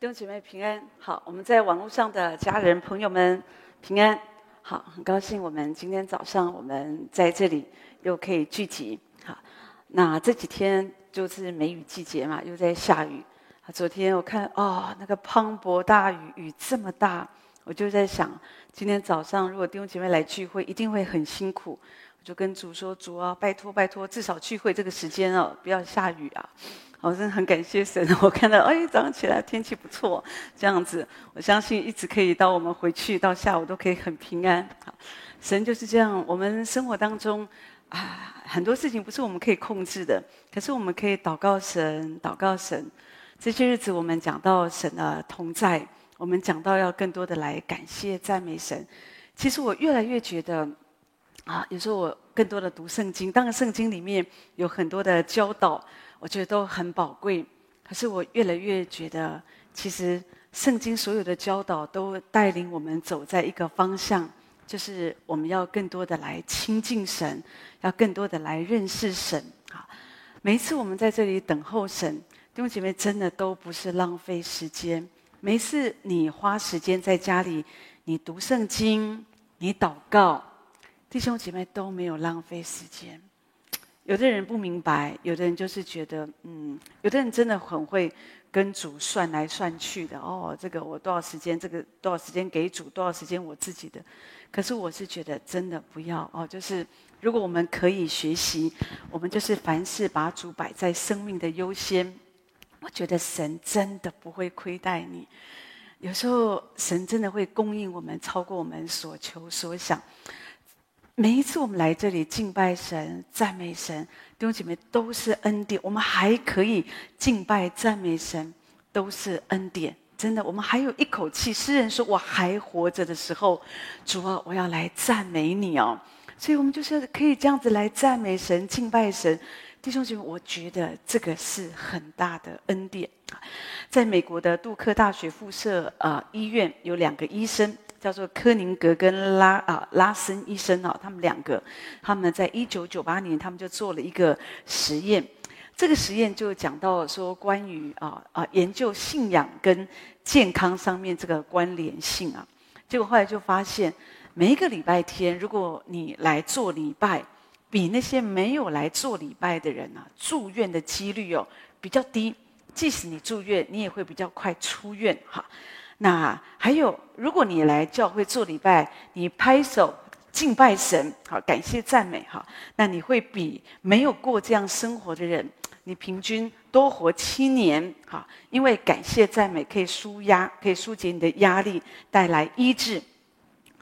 弟兄姐妹平安，好，我们在网络上的家人朋友们平安，好，很高兴我们今天早上我们在这里又可以聚集，好，那这几天就是梅雨季节嘛，又在下雨，昨天我看哦，那个磅礴大雨，雨这么大，我就在想，今天早上如果弟兄姐妹来聚会，一定会很辛苦，就跟主说，主啊，拜托拜托，至少聚会这个时间哦，不要下雨啊。我真的很感谢神，我看到哎，早上起来天气不错，这样子，我相信一直可以到我们回去到下午都可以很平安。神就是这样。我们生活当中啊，很多事情不是我们可以控制的，可是我们可以祷告神，祷告神。这些日子我们讲到神的同在，我们讲到要更多的来感谢赞美神。其实我越来越觉得啊，有时候我更多的读圣经，当然圣经里面有很多的教导。我觉得都很宝贵，可是我越来越觉得，其实圣经所有的教导都带领我们走在一个方向，就是我们要更多的来亲近神，要更多的来认识神。啊，每一次我们在这里等候神，弟兄姐妹真的都不是浪费时间。每一次你花时间在家里，你读圣经，你祷告，弟兄姐妹都没有浪费时间。有的人不明白，有的人就是觉得，嗯，有的人真的很会跟主算来算去的。哦，这个我多少时间，这个多少时间给主，多少时间我自己的。可是我是觉得真的不要哦，就是如果我们可以学习，我们就是凡事把主摆在生命的优先。我觉得神真的不会亏待你，有时候神真的会供应我们超过我们所求所想。每一次我们来这里敬拜神、赞美神，弟兄姐妹都是恩典。我们还可以敬拜赞美神，都是恩典。真的，我们还有一口气。诗人说：“我还活着的时候，主啊，我要来赞美你哦。”所以，我们就是可以这样子来赞美神、敬拜神。弟兄姐妹，我觉得这个是很大的恩典。在美国的杜克大学附设啊、呃、医院，有两个医生。叫做柯宁格跟拉啊拉森医生啊，他们两个，他们在一九九八年，他们就做了一个实验。这个实验就讲到说，关于啊啊研究信仰跟健康上面这个关联性啊。结果后来就发现，每一个礼拜天，如果你来做礼拜，比那些没有来做礼拜的人啊，住院的几率哦比较低。即使你住院，你也会比较快出院哈。那还有，如果你来教会做礼拜，你拍手敬拜神，好，感谢赞美，哈，那你会比没有过这样生活的人，你平均多活七年，哈，因为感谢赞美可以舒压，可以纾解你的压力，带来医治。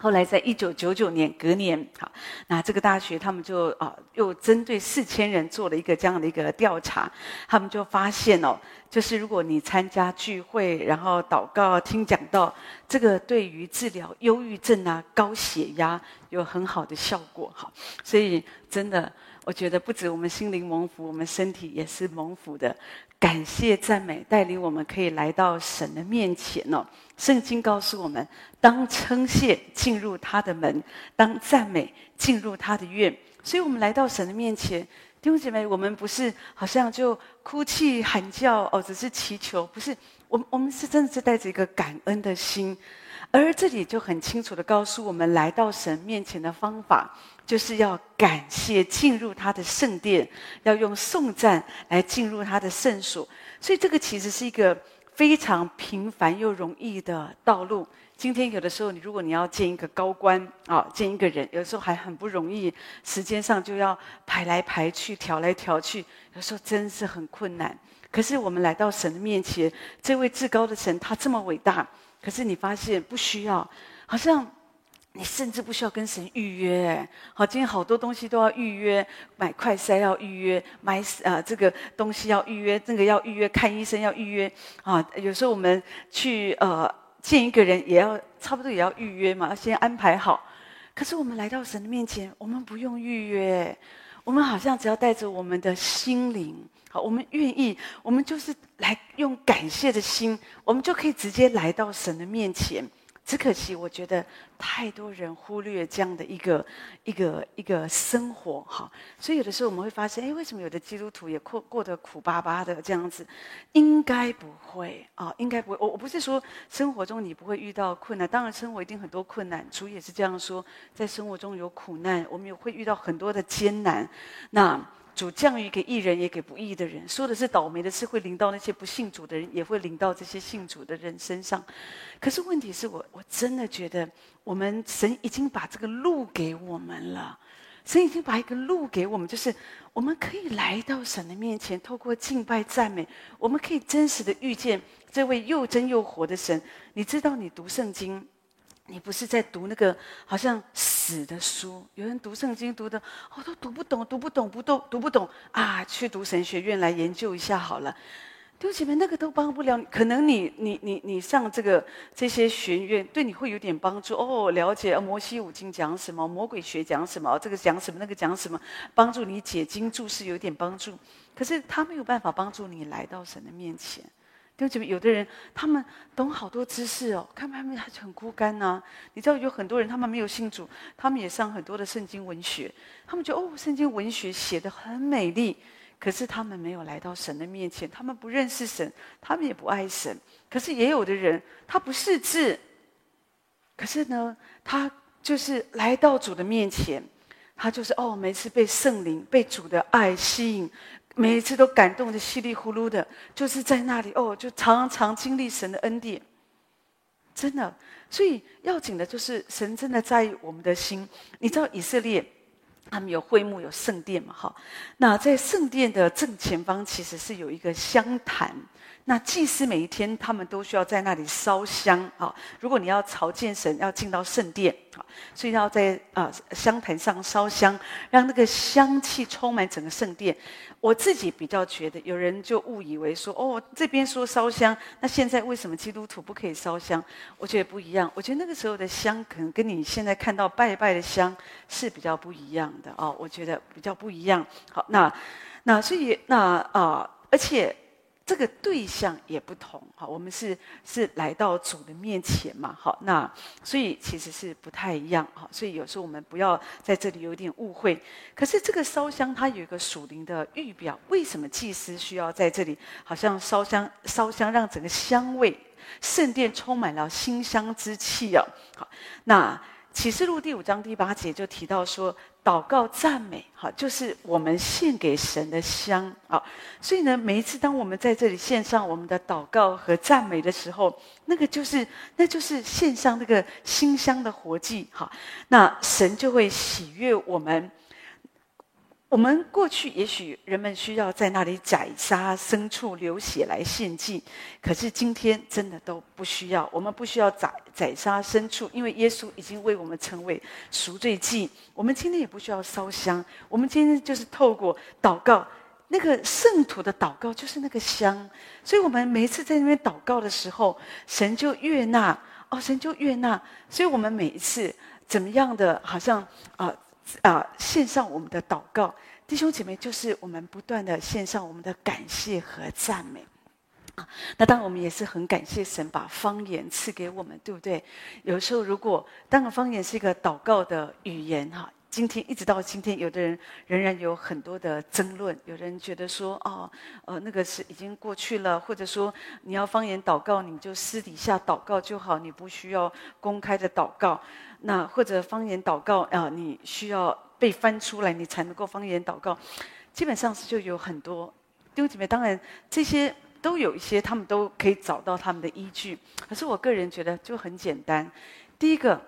后来在一九九九年隔年，好，那这个大学他们就啊，又针对四千人做了一个这样的一个调查，他们就发现哦，就是如果你参加聚会，然后祷告、听讲到，这个对于治疗忧郁症啊、高血压有很好的效果，哈，所以真的，我觉得不止我们心灵蒙福，我们身体也是蒙福的。感谢赞美带领我们可以来到神的面前哦。圣经告诉我们，当称谢进入他的门，当赞美进入他的院。所以，我们来到神的面前，弟兄姐妹，我们不是好像就哭泣喊叫哦，只是祈求，不是。我们我们是真的是带着一个感恩的心。而这里就很清楚地告诉我们，来到神面前的方法，就是要感谢进入他的圣殿，要用颂赞来进入他的圣所。所以，这个其实是一个非常平凡又容易的道路。今天有的时候，你如果你要见一个高官啊，见一个人，有的时候还很不容易，时间上就要排来排去，调来调去，有时候真是很困难。可是我们来到神的面前，这位至高的神，他这么伟大。可是你发现不需要，好像你甚至不需要跟神预约。好，今天好多东西都要预约，买快筛要预约，买啊这个东西要预约，这个要预约，看医生要预约。啊，有时候我们去呃见一个人，也要差不多也要预约嘛，要先安排好。可是我们来到神的面前，我们不用预约，我们好像只要带着我们的心灵。好，我们愿意，我们就是来用感谢的心，我们就可以直接来到神的面前。只可惜，我觉得太多人忽略这样的一个一个一个生活哈，所以有的时候我们会发现，哎，为什么有的基督徒也过过得苦巴巴的这样子？应该不会啊，应该不会。我我不是说生活中你不会遇到困难，当然生活一定很多困难，主也是这样说，在生活中有苦难，我们也会遇到很多的艰难。那。主降雨给义人，也给不义的人。说的是倒霉的事会临到那些不信主的人，也会临到这些信主的人身上。可是问题是我我真的觉得，我们神已经把这个路给我们了。神已经把一个路给我们，就是我们可以来到神的面前，透过敬拜赞美，我们可以真实的遇见这位又真又活的神。你知道，你读圣经。你不是在读那个好像死的书？有人读圣经读的，我、哦、都读不懂，读不懂，不懂，读不懂啊！去读神学院来研究一下好了。弟兄姐妹，那个都帮不了你。可能你你你你上这个这些学院，对你会有点帮助哦。了解啊，摩西五经讲什么？魔鬼学讲什么？这个讲什么？那个讲什么？帮助你解经注释有点帮助。可是他没有办法帮助你来到神的面前。弟兄姐妹，有的人他们懂好多知识哦，看他们还是很孤单呐、你知道有很多人他们没有信主，他们也上很多的圣经文学，他们觉得哦，圣经文学写得很美丽，可是他们没有来到神的面前，他们不认识神，他们也不爱神。可是也有的人他不识字，可是呢，他就是来到主的面前，他就是哦，每次被圣灵、被主的爱吸引。每一次都感动的稀里糊涂的，就是在那里哦，就常常经历神的恩典，真的。所以要紧的就是神真的在意我们的心。你知道以色列他们有会幕、有圣殿嘛？哈，那在圣殿的正前方其实是有一个香坛。那祭司每一天，他们都需要在那里烧香啊。如果你要朝见神，要进到圣殿啊，所以要在啊香坛上烧香，让那个香气充满整个圣殿。我自己比较觉得，有人就误以为说，哦，这边说烧香，那现在为什么基督徒不可以烧香？我觉得不一样。我觉得那个时候的香，可能跟你现在看到拜拜的香是比较不一样的啊。我觉得比较不一样。好，那那所以那啊，而且。这个对象也不同，哈，我们是是来到主的面前嘛，好，那所以其实是不太一样，哈，所以有时候我们不要在这里有点误会。可是这个烧香它有一个属灵的预表，为什么祭司需要在这里好像烧香烧香，让整个香味圣殿充满了馨香之气啊？好，那。启示录第五章第八节就提到说，祷告赞美，哈，就是我们献给神的香啊。所以呢，每一次当我们在这里献上我们的祷告和赞美的时候，那个就是，那就是献上那个馨香的活祭，哈，那神就会喜悦我们。我们过去也许人们需要在那里宰杀牲畜流血来献祭，可是今天真的都不需要。我们不需要宰宰杀牲畜，因为耶稣已经为我们成为赎罪祭。我们今天也不需要烧香，我们今天就是透过祷告，那个圣徒的祷告就是那个香。所以我们每一次在那边祷告的时候，神就悦纳哦，神就悦纳。所以我们每一次怎么样的，好像啊。啊，献上我们的祷告，弟兄姐妹，就是我们不断的献上我们的感谢和赞美。啊，那当然我们也是很感谢神把方言赐给我们，对不对？有时候如果当然方言是一个祷告的语言，哈，今天一直到今天，有的人仍然有很多的争论，有人觉得说，哦，呃，那个是已经过去了，或者说你要方言祷告，你就私底下祷告就好，你不需要公开的祷告。那或者方言祷告啊，你需要被翻出来，你才能够方言祷告。基本上是就有很多弟兄姐妹，当然这些都有一些，他们都可以找到他们的依据。可是我个人觉得就很简单，第一个。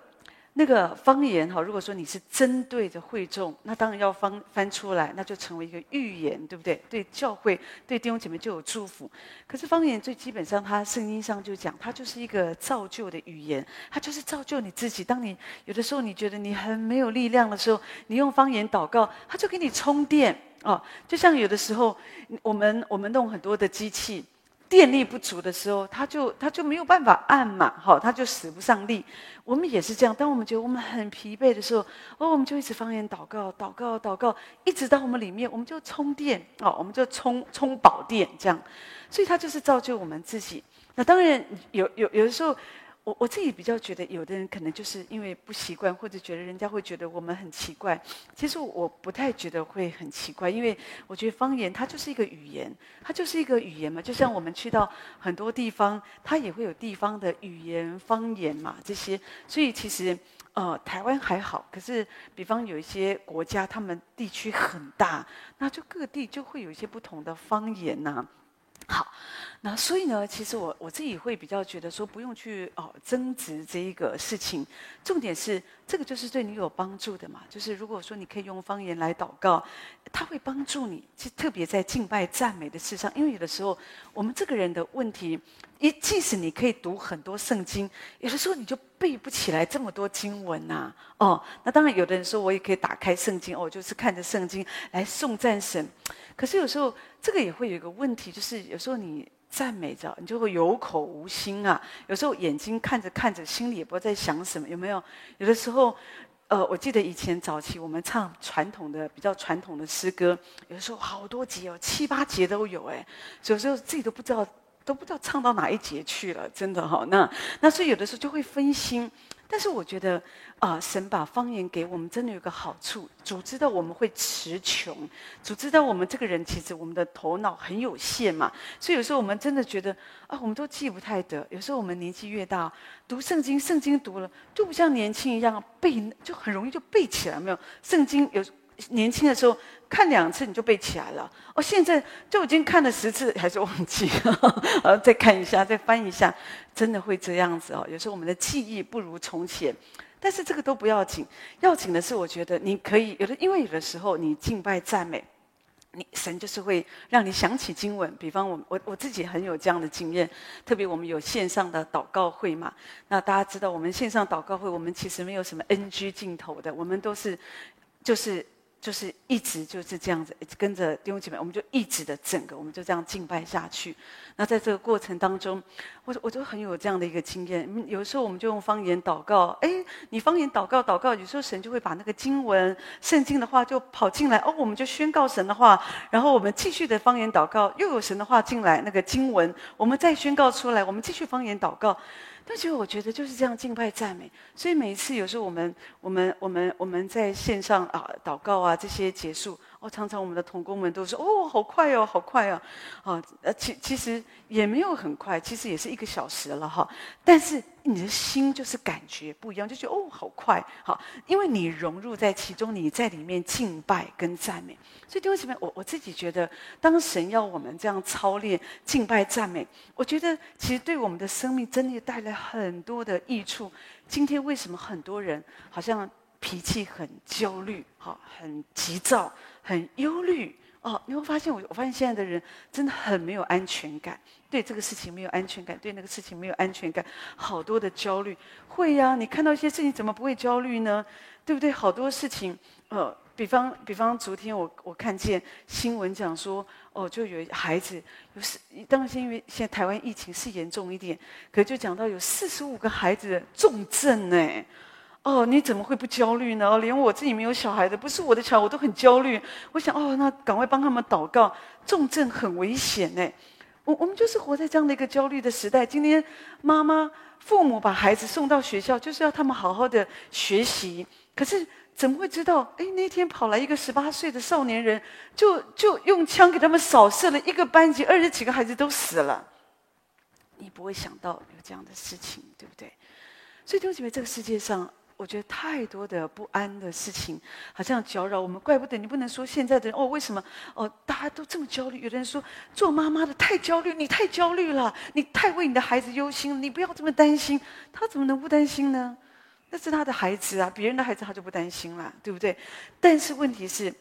那个方言哈，如果说你是针对着会众，那当然要翻翻出来，那就成为一个预言，对不对？对教会、对弟兄姐妹就有祝福。可是方言最基本上，它圣经上就讲，它就是一个造就的语言，它就是造就你自己。当你有的时候你觉得你很没有力量的时候，你用方言祷告，它就给你充电哦。就像有的时候，我们我们弄很多的机器。电力不足的时候，他就他就没有办法按嘛，好，他就使不上力。我们也是这样，当我们觉得我们很疲惫的时候，哦，我们就一直方言祷告，祷告，祷告，一直到我们里面，我们就充电，哦，我们就充充饱电这样。所以，他就是造就我们自己。那当然有有有的时候，我我自己比较觉得，有的人可能就是因为不习惯，或者觉得人家会觉得我们很奇怪。其实我不太觉得会很奇怪，因为我觉得方言它就是一个语言，它就是一个语言嘛。就像我们去到很多地方，它也会有地方的语言方言嘛，这些。所以其实呃，台湾还好，可是比方有一些国家，他们地区很大，那就各地就会有一些不同的方言呐、好，那所以呢，其实我我自己会比较觉得说，不用去哦争执这一个事情。重点是这个就是对你有帮助的嘛。就是如果说你可以用方言来祷告，它会帮助你。其实特别在敬拜赞美的事上，因为有的时候我们这个人的问题，一即使你可以读很多圣经，有的时候你就背不起来这么多经文呐、哦，那当然有的人说我也可以打开圣经，哦，就是看着圣经来颂赞神。可是有时候这个也会有一个问题，就是有时候你赞美着，你就会有口无心啊。有时候眼睛看着看着，心里也不知道在想什么，有没有？有的时候，呃，我记得以前早期我们唱传统的比较传统的诗歌，有的时候好多节哦，七八节都有哎，有时候自己都不知道都不知道唱到哪一节去了，真的哈、哦。那那所以有的时候就会分心。但是我觉得，啊、神把方言给我们，真的有个好处。组织到我们会词穷，组织到我们这个人其实我们的头脑很有限嘛，所以有时候我们真的觉得啊，我们都记不太得。有时候我们年纪越大，读圣经，圣经读了就不像年轻一样背，就很容易就背起来。没有圣经有。年轻的时候看两次你就背起来了，哦，现在就已经看了十次还是忘记了，呃，再看一下，再翻一下，真的会这样子哦。有时候我们的记忆不如从前，但是这个都不要紧，要紧的是我觉得你可以有的，因为有的时候你敬拜赞美，你神就是会让你想起经文。比方我我我自己很有这样的经验，特别我们有线上的祷告会嘛，那大家知道我们线上祷告会，我们其实没有什么 NG 镜头的，我们都是就是。就是一直就是这样子跟着弟兄姐妹，我们就一直的整个，我们就这样敬拜下去。那在这个过程当中，我我就很有这样的一个经验。有时候我们就用方言祷告，哎，你方言祷告祷告，有时候神就会把那个经文、圣经的话就跑进来，哦，我们就宣告神的话，然后我们继续的方言祷告，又有神的话进来，那个经文我们再宣告出来，我们继续方言祷告。但其实我觉得就是这样敬拜赞美，所以每一次有时候我们我们我们我们在线上啊祷告啊这些结束。哦，常常我们的同工们都说：“哦，好快哦，好快哦。”啊，呃，其其实也没有很快，其实也是一个小时了哈。但是你的心就是感觉不一样，就觉得哦，好快，好，因为你融入在其中，你在里面敬拜跟赞美。所以弟兄姊妹，我我自己觉得，当神要我们这样操练敬拜赞美，我觉得其实对我们的生命真的带来很多的益处。今天为什么很多人好像脾气很焦虑，哈，很急躁？很忧虑哦，你会发现我，我发现现在的人真的很没有安全感，对这个事情没有安全感，对那个事情没有安全感，好多的焦虑。会呀，你看到一些事情怎么不会焦虑呢？对不对？好多事情，呃，比方比方昨天我我看见新闻讲说，哦，就有孩子有四，当然是因为现在台湾疫情是严重一点，可就讲到有四十五个孩子重症呢。哦，你怎么会不焦虑呢？连我自己没有小孩的，不是我的小孩，我都很焦虑。我想，哦，那赶快帮他们祷告。重症很危险呢。我我们就是活在这样的一个焦虑的时代。今天妈妈、父母把孩子送到学校，就是要他们好好的学习。可是怎么会知道？哎，那天跑来一个十八岁的少年人，就就用枪给他们扫射了一个班级，二十几个孩子都死了。你不会想到有这样的事情，对不对？所以，弟兄姐妹，这个世界上。我觉得太多的不安的事情，好像搅扰我们。怪不得你不能说现在的人哦，为什么哦，大家都这么焦虑？有的人说做妈妈的太焦虑，你太焦虑了，你太为你的孩子忧心了，你不要这么担心。他怎么能不担心呢？那是他的孩子啊，别人的孩子他就不担心了，对不对？但是问题是，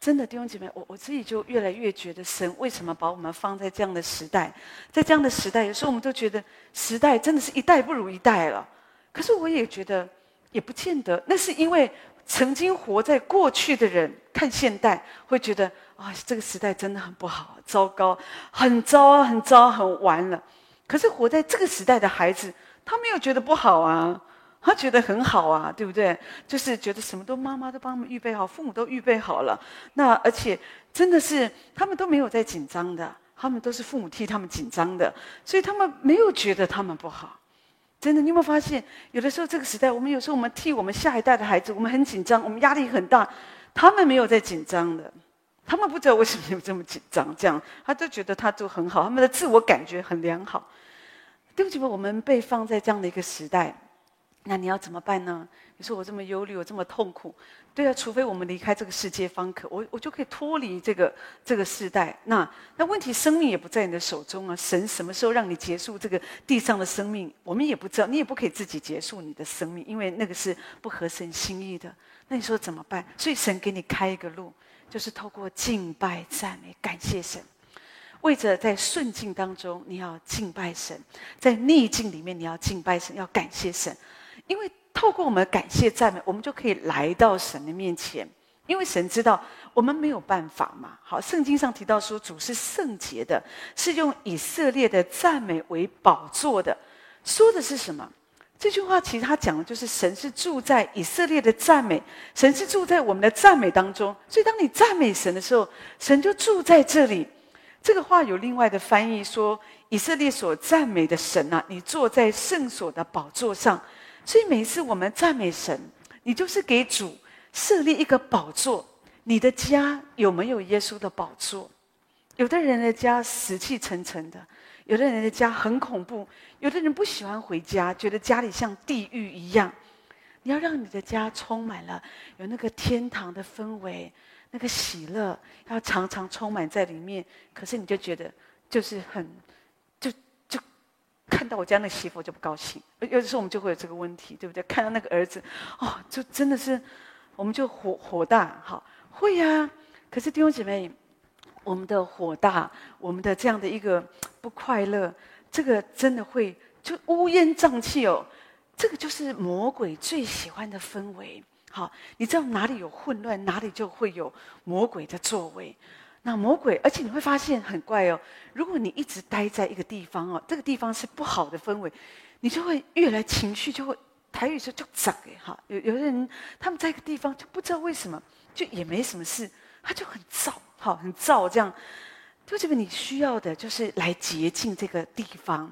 真的弟兄姐妹，我我自己就越来越觉得，神为什么把我们放在这样的时代，在这样的时代，有时候我们都觉得时代真的是一代不如一代了。可是我也觉得。也不见得，那是因为曾经活在过去的人看现代，会觉得啊，这个时代真的很不好，糟糕，很糟啊，很糟，很完了。可是活在这个时代的孩子，他没有觉得不好啊，他觉得很好啊，对不对？就是觉得什么都妈妈都帮他们预备好，父母都预备好了。那而且真的是他们都没有在紧张的，他们都是父母替他们紧张的，所以他们没有觉得他们不好。真的，你有没有发现，有的时候这个时代，我们有时候我们替我们下一代的孩子，我们很紧张，我们压力很大，他们没有在紧张的，他们不知道为什么有这么紧张，这样他就觉得他都很好，他们的自我感觉很良好。对不起吧，我们被放在这样的一个时代，那你要怎么办呢？你说我这么忧虑，我这么痛苦。对啊，除非我们离开这个世界方可，我我就可以脱离这个这个世代。那那问题，生命也不在你的手中啊！神什么时候让你结束这个地上的生命，我们也不知道。你也不可以自己结束你的生命，因为那个是不合神心意的。那你说怎么办？所以神给你开一个路，就是透过敬拜、赞美、感谢神。为着在顺境当中你要敬拜神，在逆境里面你要敬拜神，要感谢神，因为。透过我们感谢赞美，我们就可以来到神的面前，因为神知道我们没有办法嘛。好，圣经上提到说，主是圣洁的，是用以色列的赞美为宝座的，说的是什么？这句话其实他讲的就是神是住在以色列的赞美，神是住在我们的赞美当中。所以当你赞美神的时候，神就住在这里。这个话有另外的翻译说，以色列所赞美的神啊，你坐在圣所的宝座上。所以每一次我们赞美神，你就是给主设立一个宝座。你的家有没有耶稣的宝座？有的人的家死气沉沉的，有的人的家很恐怖，有的人不喜欢回家，觉得家里像地狱一样。你要让你的家充满了有那个天堂的氛围，那个喜乐要常常充满在里面。可是你就觉得就是很。看到我家那媳妇就不高兴，有的时候我们就会有这个问题，对不对？看到那个儿子，哦，就真的是，我们就火火大，好，会呀、可是弟兄姐妹，我们的火大，我们的这样的一个不快乐，这个真的会就乌烟瘴气哦。这个就是魔鬼最喜欢的氛围。好，你知道哪里有混乱，哪里就会有魔鬼的作为。那魔鬼，而且你会发现很怪哦。如果你一直待在一个地方哦，这个地方是不好的氛围，你就会越来情绪就会台语说就涨哎哈。有有的人他们在一个地方就不知道为什么，就也没什么事，他就很燥，好很燥这样。就这个你需要的就是来洁净这个地方，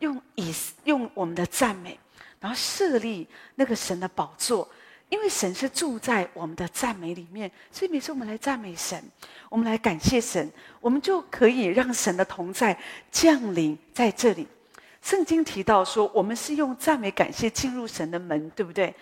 用以用我们的赞美，然后设立那个神的宝座。因为神是住在我们的赞美里面，所以每次我们来赞美神，我们来感谢神，我们就可以让神的同在降临在这里。圣经提到说，我们是用赞美感谢进入神的门，对不对？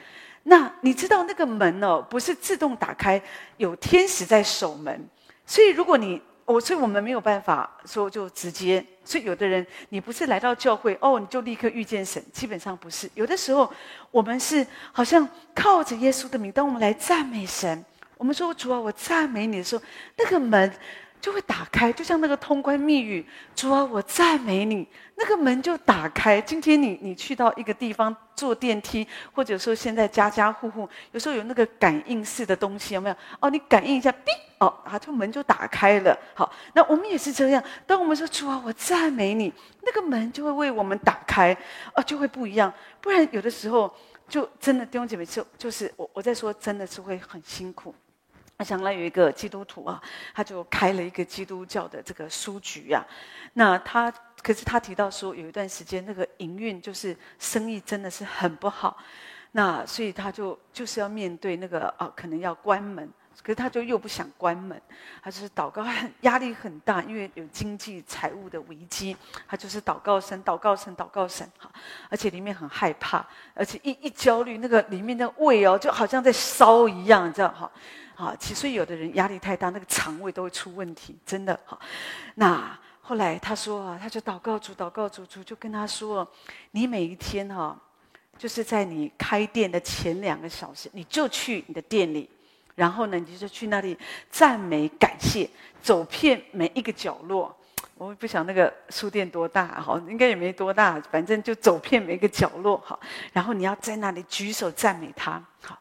那你知道那个门哦，不是自动打开，有天使在守门，所以如果你。我所以，我们没有办法说就直接。所以，有的人你不是来到教会哦，你就立刻遇见神，基本上不是。有的时候，我们是好像靠着耶稣的名，当我们来赞美神，我们说主啊，我赞美你的时候，那个门。就会打开，就像那个通关密语，主啊，我赞美你，那个门就打开。今天你你去到一个地方坐电梯，或者说现在家家户户有时候有那个感应式的东西，有没有？哦，你感应一下，哔，哦，啊，就门就打开了。好，那我们也是这样。当我们说主啊，我赞美你，那个门就会为我们打开，哦，就会不一样。不然有的时候就真的弟兄姐妹就就是我我在说，真的是会很辛苦。他想来有一个基督徒啊，他就开了一个基督教的这个书局啊。那他可是他提到说，有一段时间那个营运就是生意真的是很不好，那所以他就就是要面对那个啊，可能要关门。可是他就又不想关门，他就是祷告，很压力很大，因为有经济财务的危机，他就是祷告神，祷告神，祷告神，哈，而且里面很害怕，而且一一焦虑，那个里面的胃哦，就好像在烧一样，你知道哈，啊，其实有的人压力太大，那个肠胃都会出问题，真的哈。那后来他说啊，他就祷告主，祷告主，主就跟他说，你每一天哈，就是在你开店的前两个小时，你就去你的店里。然后呢，你就去那里赞美感谢，走遍每一个角落。我不想那个书店多大哈，应该也没多大，反正就走遍每一个角落哈。然后你要在那里举手赞美他。好，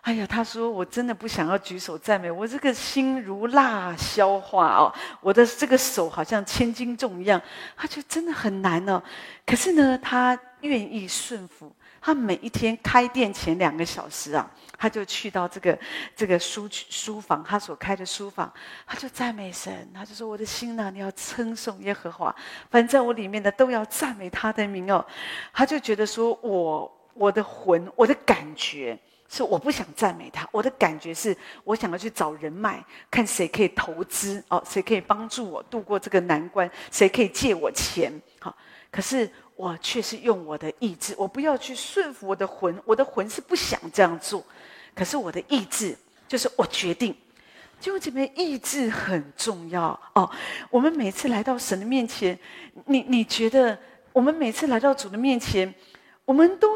哎呀，他说我真的不想要举手赞美，我这个心如蜡消化哦，我的这个手好像千斤重一样，他就真的很难哦。可是呢，他愿意顺服。他每一天开店前两个小时啊，他就去到这个这个书书房，他所开的书房，他就赞美神，他就说：“我的心呐，你要称颂耶和华，反正我里面的都要赞美他的名哦。”他就觉得说：“我我的魂，我的感觉是我不想赞美他，我的感觉是我想要去找人脉，看谁可以投资哦，谁可以帮助我度过这个难关，谁可以借我钱。”好，可是。我却是用我的意志，我不要去顺服我的魂，我的魂是不想这样做，可是我的意志就是我决定。就这边意志很重要哦。我们每次来到神的面前，你你觉得我们每次来到主的面前，我们都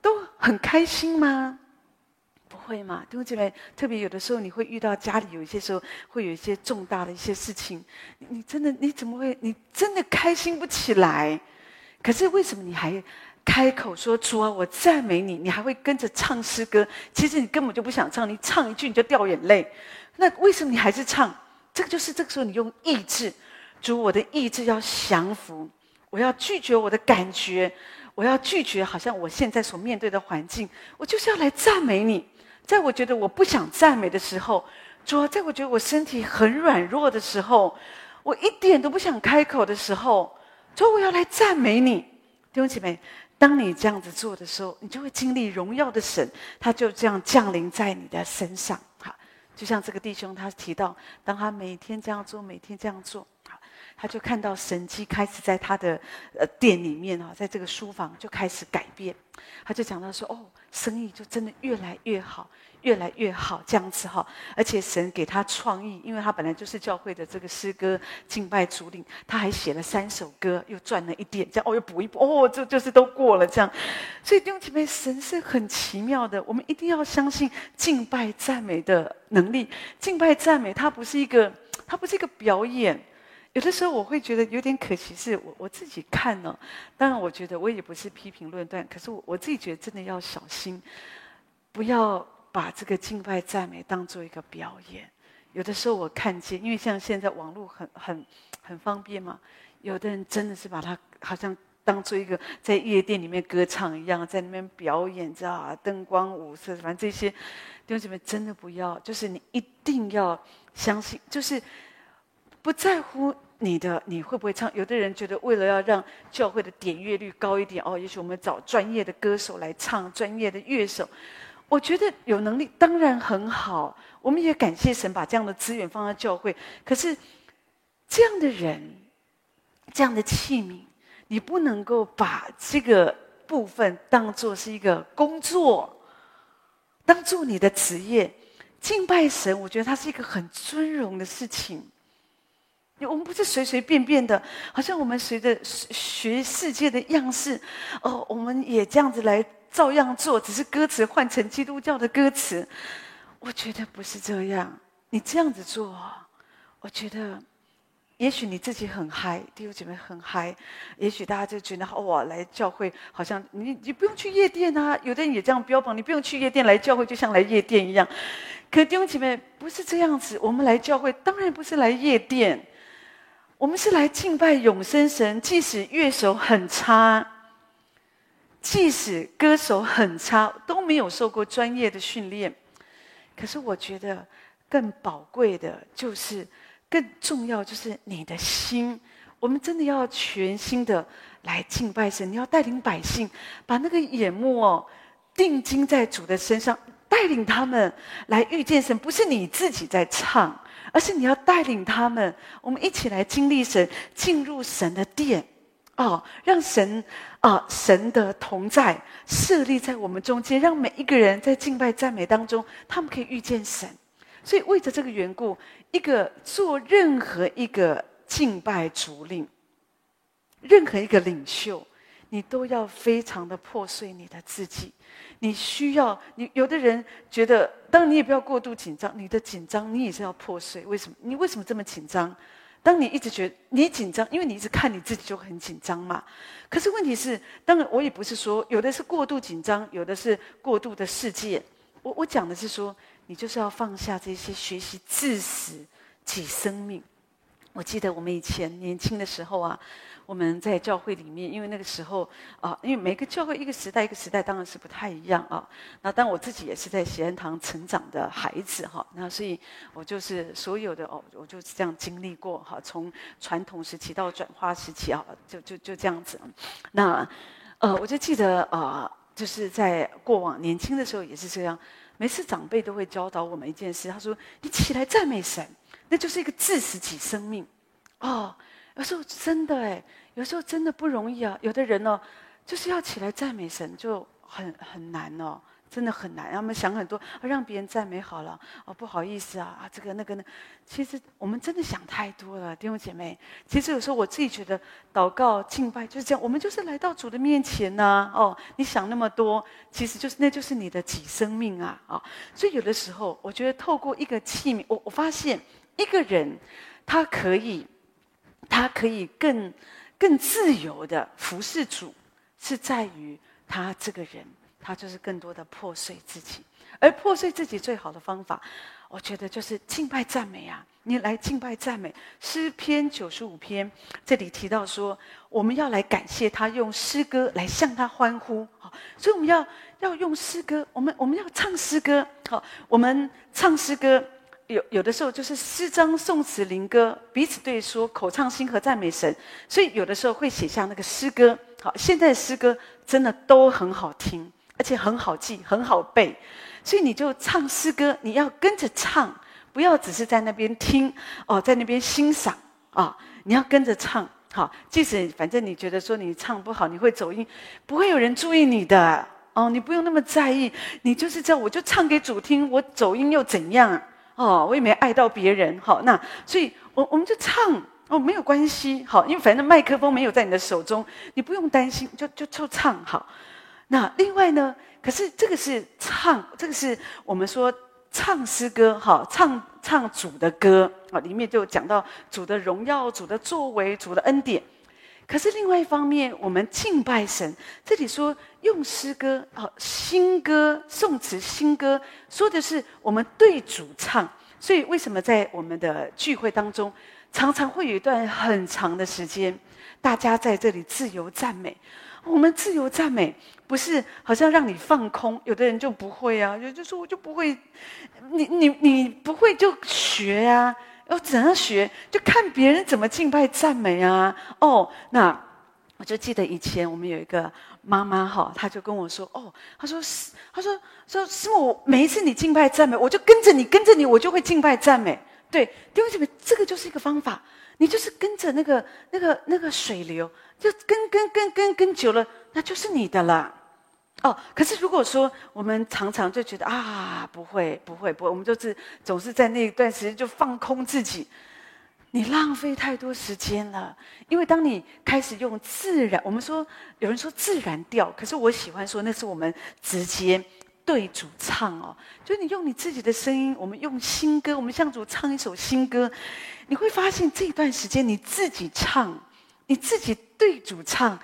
都很开心吗？不会吗？弟兄姐妹，特别有的时候你会遇到家里有一些时候会有一些重大的一些事情，你真的你怎么会？你真的开心不起来？可是为什么你还开口说主啊，我赞美你？你还会跟着唱诗歌？其实你根本就不想唱，你唱一句你就掉眼泪。那为什么你还是唱？这个就是这个时候你用意志，主，我的意志要降服，我要拒绝我的感觉，我要拒绝好像我现在所面对的环境，我就是要来赞美你。在我觉得我不想赞美的时候，主啊，在我觉得我身体很软弱的时候，我一点都不想开口的时候。说我要来赞美你，弟兄姐妹，当你这样子做的时候，你就会经历荣耀的神，他就这样降临在你的身上。哈，就像这个弟兄他提到，当他每天这样做，每天这样做，他就看到神迹开始在他的呃店里面啊，在这个书房就开始改变。他就讲到说，哦，生意就真的越来越好。越来越好，这样子哈，而且神给他创意，因为他本来就是教会的这个诗歌敬拜主领，他还写了三首歌，又赚了一点，这样哦，又补一补，哦，就就是都过了这样。所以弟兄姐妹，神是很奇妙的，我们一定要相信敬拜赞美的能力。敬拜赞美，它不是一个，它不是一个表演。有的时候我会觉得有点可惜，是我我自己看呢。当然，我觉得我也不是批评论断，可是我我自己觉得真的要小心，不要。把这个敬拜赞美当做一个表演，有的时候我看见，因为像现在网络很很很方便嘛，有的人真的是把它好像当做一个在夜店里面歌唱一样，在那边表演，知道啊？灯光舞色，反正这些弟兄姐妹真的不要，就是你一定要相信，就是不在乎你的你会不会唱。有的人觉得为了要让教会的点阅率高一点，哦，也许我们找专业的歌手来唱，专业的乐手。我觉得有能力当然很好，我们也感谢神把这样的资源放在教会。可是，这样的人，这样的器皿，你不能够把这个部分当做是一个工作，当做你的职业。敬拜神，我觉得它是一个很尊荣的事情。我们不是随随便便的，好像我们随着学世界的样式，哦，我们也这样子来。照样做，只是歌词换成基督教的歌词。我觉得不是这样。你这样子做，我觉得，也许你自己很嗨，弟兄姐妹很嗨，也许大家就觉得哇，来教会好像你你不用去夜店啊。有的人也这样标榜，你不用去夜店，来教会就像来夜店一样。可弟兄姐妹不是这样子，我们来教会当然不是来夜店，我们是来敬拜永生神。即使乐手很差。即使歌手很差，都没有受过专业的训练，可是我觉得更宝贵的就是，更重要就是你的心。我们真的要全心的来敬拜神，你要带领百姓，把那个眼目哦定睛在主的身上，带领他们来遇见神。不是你自己在唱，而是你要带领他们，我们一起来经历神，进入神的殿。哦，让神啊、神的同在设立在我们中间，让每一个人在敬拜赞美当中，他们可以遇见神。所以为着这个缘故，一个做任何一个敬拜主领，任何一个领袖，你都要非常的破碎你的自己。你需要，你有的人觉得，当你也不要过度紧张，你的紧张你也是要破碎。为什么？你为什么这么紧张？当你一直觉你紧张，因为你一直看你自己就很紧张嘛。可是问题是，当然我也不是说有的是过度紧张，有的是过度的世界。我我讲的是说，你就是要放下这些学习，治死己生命，我记得我们以前年轻的时候啊，我们在教会里面，因为那个时候啊，因为每个教会一个时代一个时代当然是不太一样啊。那但我自己也是在锡安堂成长的孩子哈，那所以我就是所有的哦，我就是这样经历过哈，从传统时期到转化时期啊，就就就这样子。那呃，我就记得啊，就是在过往年轻的时候也是这样，每次长辈都会教导我们一件事，他说：“你起来赞美神。”那就是一个自食其生命，哦，有时候真的哎，有时候真的不容易啊。有的人、哦，就是要起来赞美神，就很很难哦，真的很难。他们想很多，让别人赞美好了，哦，不好意思啊，啊，这个那个呢。其实我们真的想太多了，弟兄姐妹。其实有时候我自己觉得，祷告敬拜就是这样，我们就是来到主的面前呐、哦，你想那么多，其实就是那就是你的己生命啊，啊、哦。所以有的时候，我觉得透过一个器皿，我我发现。一个人，他可以，他可以更更自由的服侍主，是在于他这个人，他就是更多的破碎自己。而破碎自己最好的方法，我觉得就是敬拜赞美啊！你来敬拜赞美，诗篇九十五篇这里提到说，我们要来感谢他，用诗歌来向他欢呼。好，所以我们要要用诗歌，我们我们要唱诗歌。好，我们唱诗歌。有有的时候就是诗章、宋词、灵歌彼此对说，口唱心和赞美神。所以有的时候会写下那个诗歌。好，现在的诗歌真的都很好听，而且很好记，很好背。所以你就唱诗歌，你要跟着唱，不要只是在那边听哦，在那边欣赏啊，你要跟着唱。好，即使反正你觉得说你唱不好，你会走音，不会有人注意你的哦，你不用那么在意。你就是这样，我就唱给主听，我走音又怎样？哦，我也没爱到别人，好，那所以我，我们就唱哦，没有关系，好，因为反正麦克风没有在你的手中，你不用担心，就就就唱好。那另外呢，可是这个是唱，这个是我们说唱诗歌，哈，唱唱主的歌啊，里面就讲到主的荣耀、主的作为、主的恩典。可是另外一方面，我们敬拜神，这里说用诗歌啊，新歌、宋词、新歌，说的是我们对主唱。所以为什么在我们的聚会当中，常常会有一段很长的时间，大家在这里自由赞美？我们自由赞美，不是好像让你放空，有的人就不会啊，有就说我就不会，你你你不会就学呀、啊。要怎样学？就看别人怎么敬拜赞美啊！哦，那我就记得以前我们有一个妈妈哈，她就跟我说：“哦，她说，她说说师母，每一次你敬拜赞美，我就跟着你，跟着你，我就会敬拜赞美。对，弟兄姐妹，这个就是一个方法，你就是跟着那个那个那个水流，就跟跟跟跟跟久了，那就是你的了。”哦，可是如果说我们常常就觉得啊，不会，不会，不会，我们就是总是在那一段时间就放空自己，你浪费太多时间了。因为当你开始用自然，我们说有人说自然调，可是我喜欢说那是我们直接对主唱哦，就你用你自己的声音，我们用新歌，我们向主唱一首新歌，你会发现这段时间你自己唱，你自己对主唱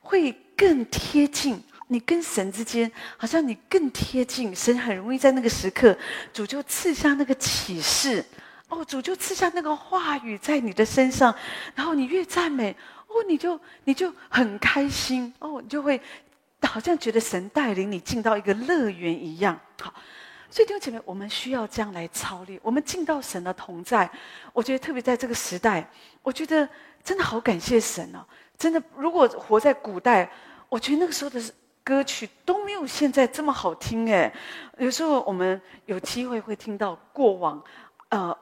会更贴近。你跟神之间，好像你更贴近神，很容易在那个时刻，主就赐下那个启示，哦，主就赐下那个话语在你的身上，然后你越赞美，哦，你就你就很开心，哦，你就会好像觉得神带领你进到一个乐园一样。好，所以弟兄姐妹，我们需要这样来操练，我们进到神的同在。我觉得特别在这个时代，我觉得真的好感谢神哦，真的，如果活在古代，我觉得那个时候的。歌曲都没有现在这么好听哎，有时候我们有机会会听到过往，呃，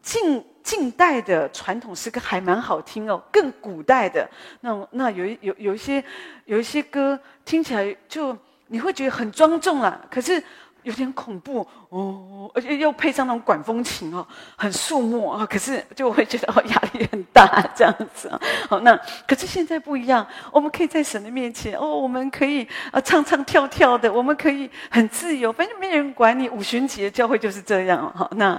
近近代的传统诗歌还蛮好听哦，更古代的那，那有有有一些有一些歌听起来就你会觉得很庄重啊，可是。有点恐怖哦，而且又配上那种管风琴哦，很肃穆啊。可是就会觉得哦，压力很大这样子啊。好，那可是现在不一样，我们可以在神的面前哦，我们可以啊唱唱跳跳的，我们可以很自由，反正没人管你。五旬节教会就是这样。好，那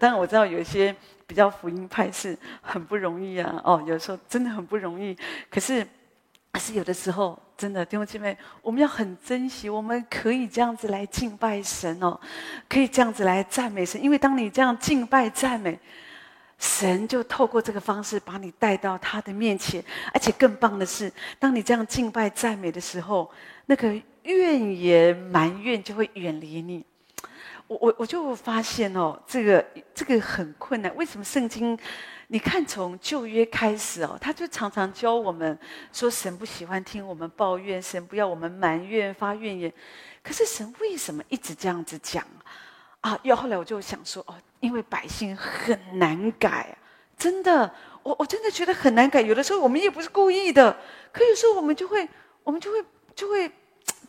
当然我知道有一些比较福音派是很不容易啊。哦，有时候真的很不容易。可是。可是有的时候，真的弟兄姐妹，我们要很珍惜，我们可以这样子来敬拜神哦，可以这样子来赞美神，因为当你这样敬拜赞美，神就透过这个方式把你带到他的面前，而且更棒的是，当你这样敬拜赞美的时候，那个怨言埋怨就会远离你。我我我就发现哦，这个这个很困难。为什么圣经？你看从旧约开始哦，他就常常教我们说，神不喜欢听我们抱怨，神不要我们埋怨发怨言。可是神为什么一直这样子讲？啊，又后来我就想说，哦，因为百姓很难改，真的，我我真的觉得很难改。有的时候我们也不是故意的，可有时候我们就会，我们就会就会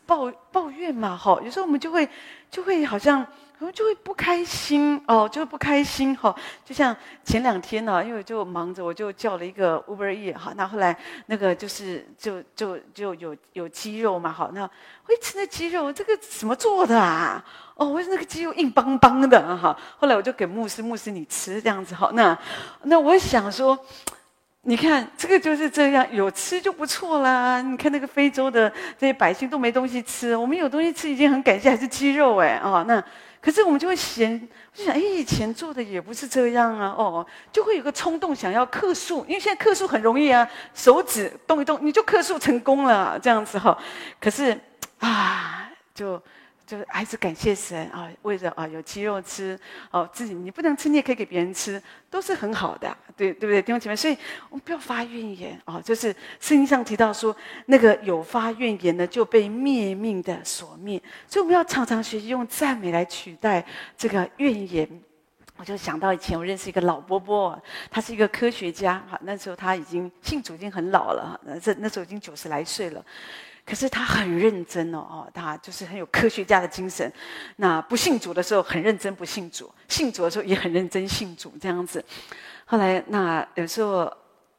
抱抱怨嘛，哈。有时候我们就会就会好像。然后就会不开心哦，就会不开心哈、就像前两天呢、啊，因为就忙着，我就叫了一个 Uber E 哈。那后来那个就是就就就有有鸡肉嘛，好，那我一吃那鸡肉，这个怎么做的啊？哦，我说那个鸡肉硬邦邦的哈。后来我就给牧师，牧师你吃这样子哈。那那我想说，你看这个就是这样，有吃就不错啦。你看那个非洲的这些百姓都没东西吃，我们有东西吃已经很感谢，还是鸡肉哎啊那。可是我们就会嫌，就想，哎，以前做的也不是这样啊，哦，就会有个冲动想要克数，因为现在克数很容易啊，手指动一动你就克数成功了，这样子哈。可是，啊，就。就是还是感谢神啊，为了啊有鸡肉吃哦，自己你不能吃，你也可以给别人吃，都是很好的，对对不对，弟兄姐妹？所以我们不要发怨言啊，就是圣经上提到说，那个有发怨言的就被灭命的所灭，所以我们要常常学习用赞美来取代这个怨言。我就想到以前我认识一个老伯伯，他是一个科学家哈，那时候他已经性主已经很老了，那这那时候已经九十来岁了。可是他很认真哦，哦，他就是很有科学家的精神。那不信主的时候很认真不信主，信主的时候也很认真信主这样子。后来那有时候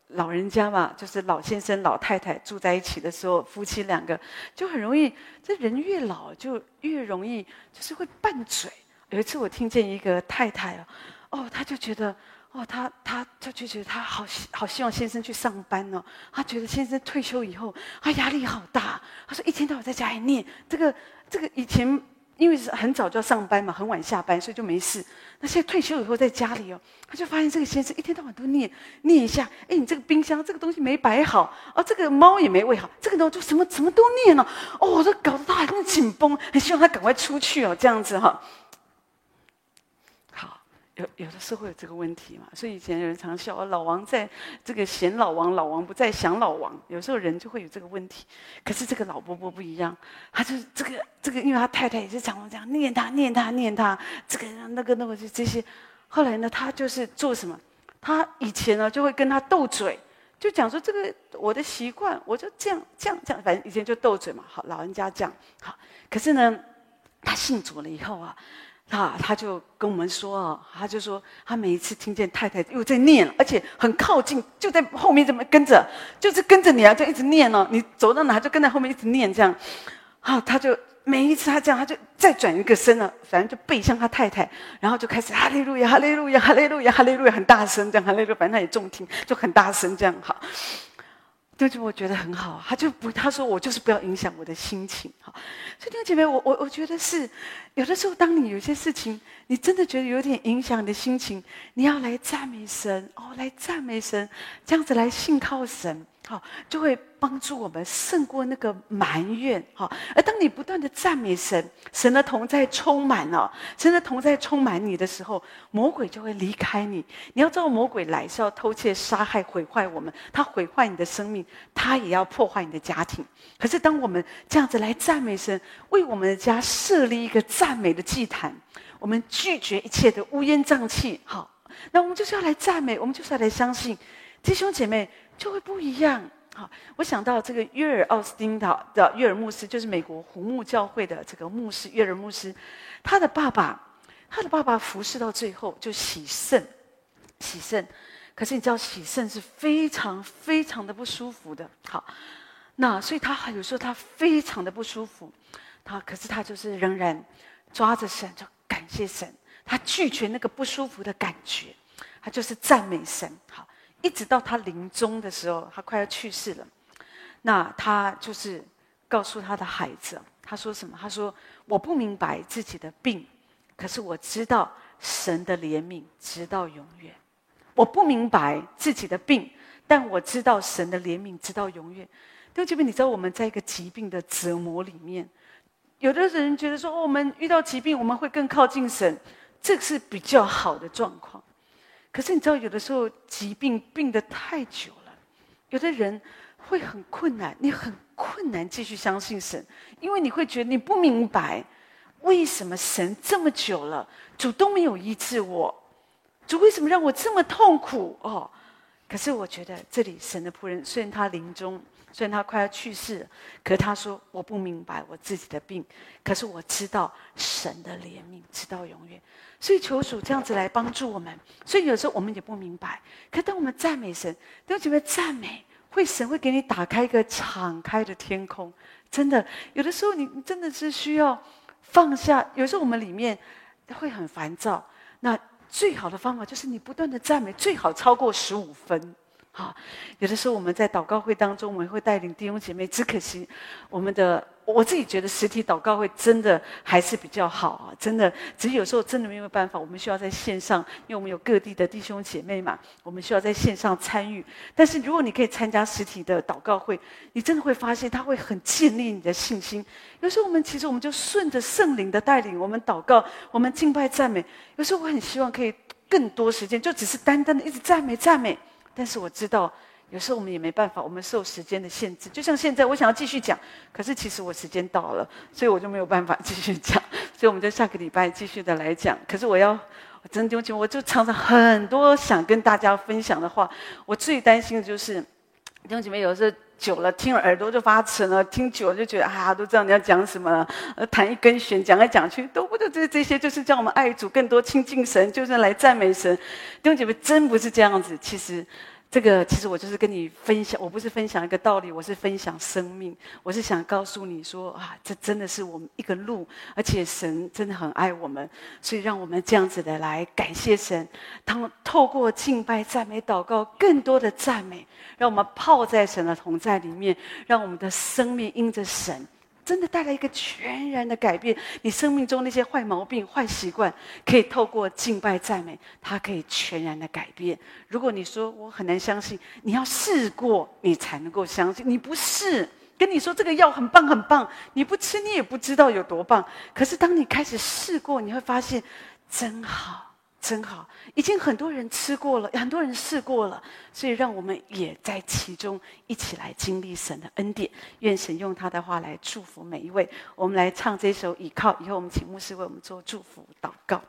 老人家嘛，就是老先生老太太住在一起的时候，夫妻两个就很容易，这人越老就越容易就是会拌嘴。有一次我听见一个太太哦，哦，他就觉得。哦，他他他就觉得他好好希望先生去上班哦。他觉得先生退休以后，他压力好大。他说一天到晚在家里念这个这个，以前因为是很早就要上班嘛，很晚下班，所以就没事。那现在退休以后在家里哦，他就发现这个先生一天到晚都念念一下。哎，你这个冰箱这个东西没摆好，哦，这个猫也没喂好，这个呢就什么什么都念了。哦，这搞得他很紧绷，很希望他赶快出去哦，这样子哈、有有的时候会有这个问题嘛，所以以前有人常笑，老王在这个嫌老王，老王不在想老王。有时候人就会有这个问题，可是这个老伯伯不一样，他就是这个这个，因为他太太也是常常这样念他念他念他，这个那个那个就这些。后来呢，他就是做什么？他以前呢就会跟他斗嘴，就讲说这个我的习惯，我就这样这样这样，反正以前就斗嘴嘛。好，老人家这样好，可是呢，他信主了以后啊。啊，他就跟我们说啊，他就说他每一次听见太太又在念，而且很靠近，就在后面这么跟着，就是跟着你啊，就一直念哦。你走到哪就跟在后面一直念这样。啊，他就每一次他这样，他就再转一个身了，反正就背向他太太，然后就开始哈利路亚，哈利路亚，哈利路亚，哈利路亚，很大声这样，哈利路亚，反正他也中听，就很大声这样好。就就我觉得很好，他就不他说我就是不要影响我的心情哈。所以弟兄姐妹，我我我觉得是有的时候，当你有些事情，你真的觉得有点影响你的心情，你要来赞美神哦，来赞美神，这样子来信靠神。就会帮助我们胜过那个埋怨。好，而当你不断的赞美神，神的同在充满了，神的同在充满你的时候，魔鬼就会离开你。你要知道，魔鬼来是要偷窃、杀害、毁坏我们。他毁坏你的生命，他也要破坏你的家庭。可是，当我们这样子来赞美神，为我们的家设立一个赞美的祭坛，我们拒绝一切的乌烟瘴气。好，那我们就是要来赞美，我们就是要来相信，弟兄姐妹。就会不一样。好，我想到这个约尔奥斯汀的的约尔牧师，就是美国湖木教会的这个牧师约尔牧师，他的爸爸，他的爸爸服侍到最后就洗肾，洗肾。可是你知道洗肾是非常非常的不舒服的。好，那所以他有时候他非常的不舒服，他可是他就是仍然抓着神，就感谢神，他拒绝那个不舒服的感觉，他就是赞美神。好。一直到他临终的时候，他快要去世了，那他就是告诉他的孩子，他说什么？他说：“我不明白自己的病，可是我知道神的怜悯直到永远。”我不明白自己的病，但我知道神的怜悯直到永远。弟兄姐妹，你知道我们在一个疾病的折磨里面，有的人觉得说，我们遇到疾病，我们会更靠近神，这是比较好的状况。可是你知道，有的时候疾病病得太久了，有的人会很困难，你很困难继续相信神，因为你会觉得你不明白，为什么神这么久了，主都没有医治我。主为什么让我这么痛苦？哦，可是我觉得这里神的仆人，虽然他临终，虽然他快要去世，可是他说我不明白我自己的病，可是我知道神的怜悯直到永远。所以求主这样子来帮助我们。所以有时候我们也不明白，可当我们赞美神，都觉得赞美会神会给你打开一个敞开的天空。真的，有的时候你真的是需要放下。有时候我们里面会很烦躁，那。最好的方法就是你不断的赞美，最好超过十五分。好，有的时候我们在祷告会当中，我们会带领弟兄姐妹。只可惜，我们的我自己觉得实体祷告会真的还是比较好啊，真的。只是有时候真的没有办法，我们需要在线上，因为我们有各地的弟兄姐妹嘛，我们需要在线上参与。但是如果你可以参加实体的祷告会，你真的会发现它会很建立你的信心。有时候我们其实我们就顺着圣灵的带领，我们祷告，我们敬拜赞美。有时候我很希望可以更多时间，就只是单单的一直赞美赞美。但是我知道，有时候我们也没办法，我们受时间的限制。就像现在，我想要继续讲，可是其实我时间到了，所以我就没有办法继续讲。所以我们就下个礼拜继续的来讲。可是我要，我真的我就常常很多想跟大家分享的话。我最担心的就是，弟兄姐妹有时候久了听耳朵就发沉了，听久了就觉得啊，都知道你要讲什么了，呃，弹一根弦讲来讲去都不就这这些，就是叫我们爱主更多亲近神，就是来赞美神。弟兄姐妹真不是这样子，其实。这个其实我就是跟你分享，我不是分享一个道理，我是分享生命。我是想告诉你说啊，这真的是我们一个路，而且神真的很爱我们，所以让我们这样子的来感谢神。他透过敬拜、赞美、祷告，更多的赞美，让我们泡在神的同在里面，让我们的生命因着神。真的带来一个全然的改变，你生命中那些坏毛病、坏习惯，可以透过敬拜赞美，它可以全然的改变。如果你说我很难相信，你要试过，你才能够相信。你不试，跟你说这个药很棒很棒，你不吃，你也不知道有多棒。可是当你开始试过，你会发现真好。真好，已经很多人吃过了，很多人试过了，所以让我们也在其中一起来经历神的恩典。愿神用他的话来祝福每一位。我们来唱这首《倚靠》，以后我们请牧师为我们做祝福祷告。